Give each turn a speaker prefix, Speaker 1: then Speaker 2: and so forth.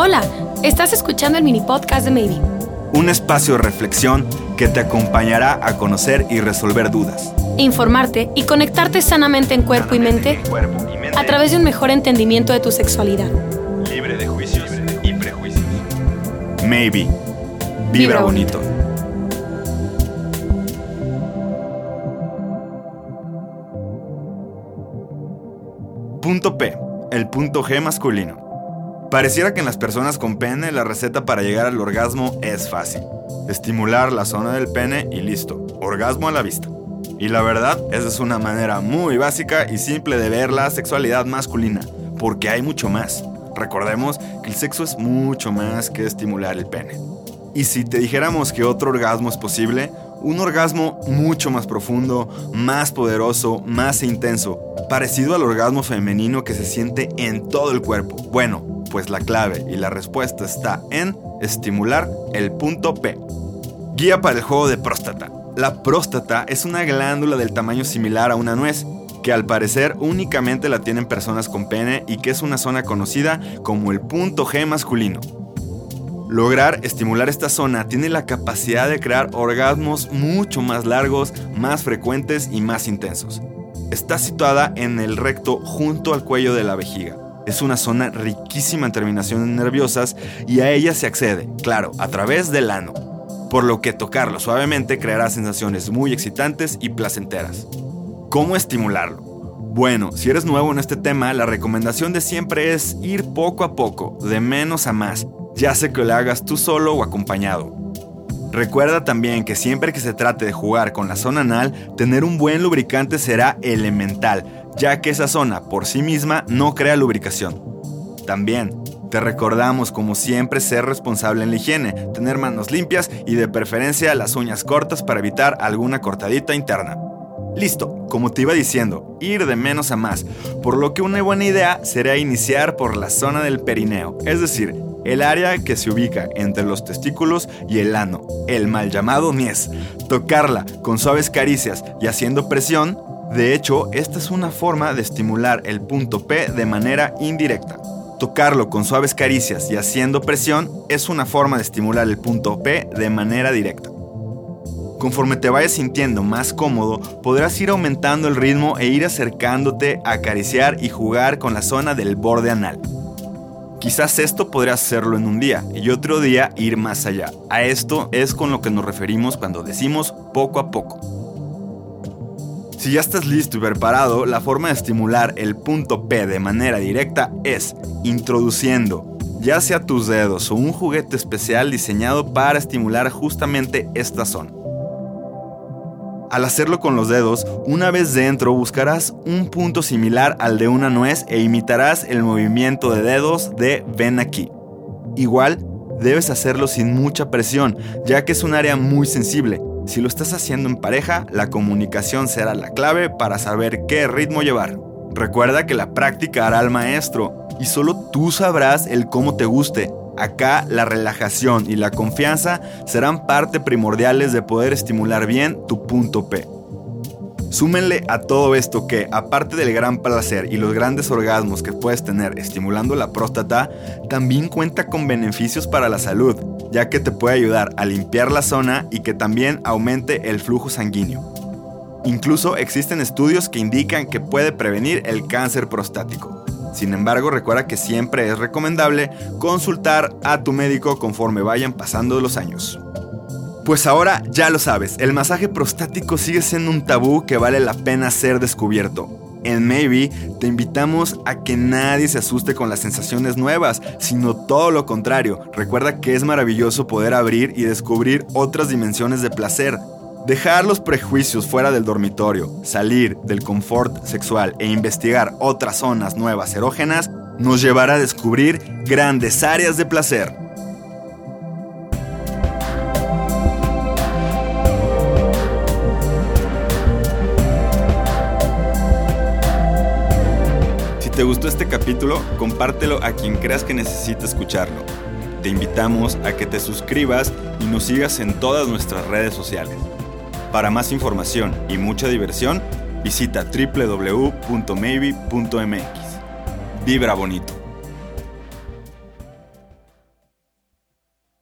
Speaker 1: Hola, estás escuchando el mini podcast de Maybe.
Speaker 2: Un espacio de reflexión que te acompañará a conocer y resolver dudas.
Speaker 1: Informarte y conectarte sanamente en cuerpo y mente a través de un mejor entendimiento de tu sexualidad.
Speaker 2: Libre de juicios y prejuicios. Maybe. Vibra bonito. Punto P. El punto G masculino. Pareciera que en las personas con pene la receta para llegar al orgasmo es fácil. Estimular la zona del pene y listo. Orgasmo a la vista. Y la verdad, esa es una manera muy básica y simple de ver la sexualidad masculina, porque hay mucho más. Recordemos que el sexo es mucho más que estimular el pene. Y si te dijéramos que otro orgasmo es posible, un orgasmo mucho más profundo, más poderoso, más intenso, parecido al orgasmo femenino que se siente en todo el cuerpo. Bueno, pues la clave y la respuesta está en estimular el punto P. Guía para el juego de próstata. La próstata es una glándula del tamaño similar a una nuez, que al parecer únicamente la tienen personas con pene y que es una zona conocida como el punto G masculino. Lograr estimular esta zona tiene la capacidad de crear orgasmos mucho más largos, más frecuentes y más intensos. Está situada en el recto junto al cuello de la vejiga. Es una zona riquísima en terminaciones nerviosas y a ella se accede, claro, a través del ano, por lo que tocarlo suavemente creará sensaciones muy excitantes y placenteras. ¿Cómo estimularlo? Bueno, si eres nuevo en este tema, la recomendación de siempre es ir poco a poco, de menos a más, ya sea que lo hagas tú solo o acompañado. Recuerda también que siempre que se trate de jugar con la zona anal, tener un buen lubricante será elemental, ya que esa zona por sí misma no crea lubricación. También, te recordamos como siempre ser responsable en la higiene, tener manos limpias y de preferencia las uñas cortas para evitar alguna cortadita interna. Listo, como te iba diciendo, ir de menos a más, por lo que una buena idea sería iniciar por la zona del perineo, es decir, el área que se ubica entre los testículos y el ano, el mal llamado niés. Tocarla con suaves caricias y haciendo presión de hecho, esta es una forma de estimular el punto P de manera indirecta. Tocarlo con suaves caricias y haciendo presión es una forma de estimular el punto P de manera directa. Conforme te vayas sintiendo más cómodo, podrás ir aumentando el ritmo e ir acercándote a acariciar y jugar con la zona del borde anal. Quizás esto podrías hacerlo en un día y otro día ir más allá. A esto es con lo que nos referimos cuando decimos poco a poco. Si ya estás listo y preparado, la forma de estimular el punto P de manera directa es introduciendo ya sea tus dedos o un juguete especial diseñado para estimular justamente esta zona. Al hacerlo con los dedos, una vez dentro buscarás un punto similar al de una nuez e imitarás el movimiento de dedos de ven aquí. Igual, debes hacerlo sin mucha presión, ya que es un área muy sensible, si lo estás haciendo en pareja, la comunicación será la clave para saber qué ritmo llevar. Recuerda que la práctica hará al maestro y solo tú sabrás el cómo te guste. Acá la relajación y la confianza serán parte primordiales de poder estimular bien tu punto P. Súmenle a todo esto que, aparte del gran placer y los grandes orgasmos que puedes tener estimulando la próstata, también cuenta con beneficios para la salud, ya que te puede ayudar a limpiar la zona y que también aumente el flujo sanguíneo. Incluso existen estudios que indican que puede prevenir el cáncer prostático. Sin embargo, recuerda que siempre es recomendable consultar a tu médico conforme vayan pasando los años. Pues ahora ya lo sabes, el masaje prostático sigue siendo un tabú que vale la pena ser descubierto. En Maybe te invitamos a que nadie se asuste con las sensaciones nuevas, sino todo lo contrario. Recuerda que es maravilloso poder abrir y descubrir otras dimensiones de placer. Dejar los prejuicios fuera del dormitorio, salir del confort sexual e investigar otras zonas nuevas erógenas nos llevará a descubrir grandes áreas de placer. te gustó este capítulo, compártelo a quien creas que necesite escucharlo. Te invitamos a que te suscribas y nos sigas en todas nuestras redes sociales. Para más información y mucha diversión, visita www.maybe.mx. Vibra bonito.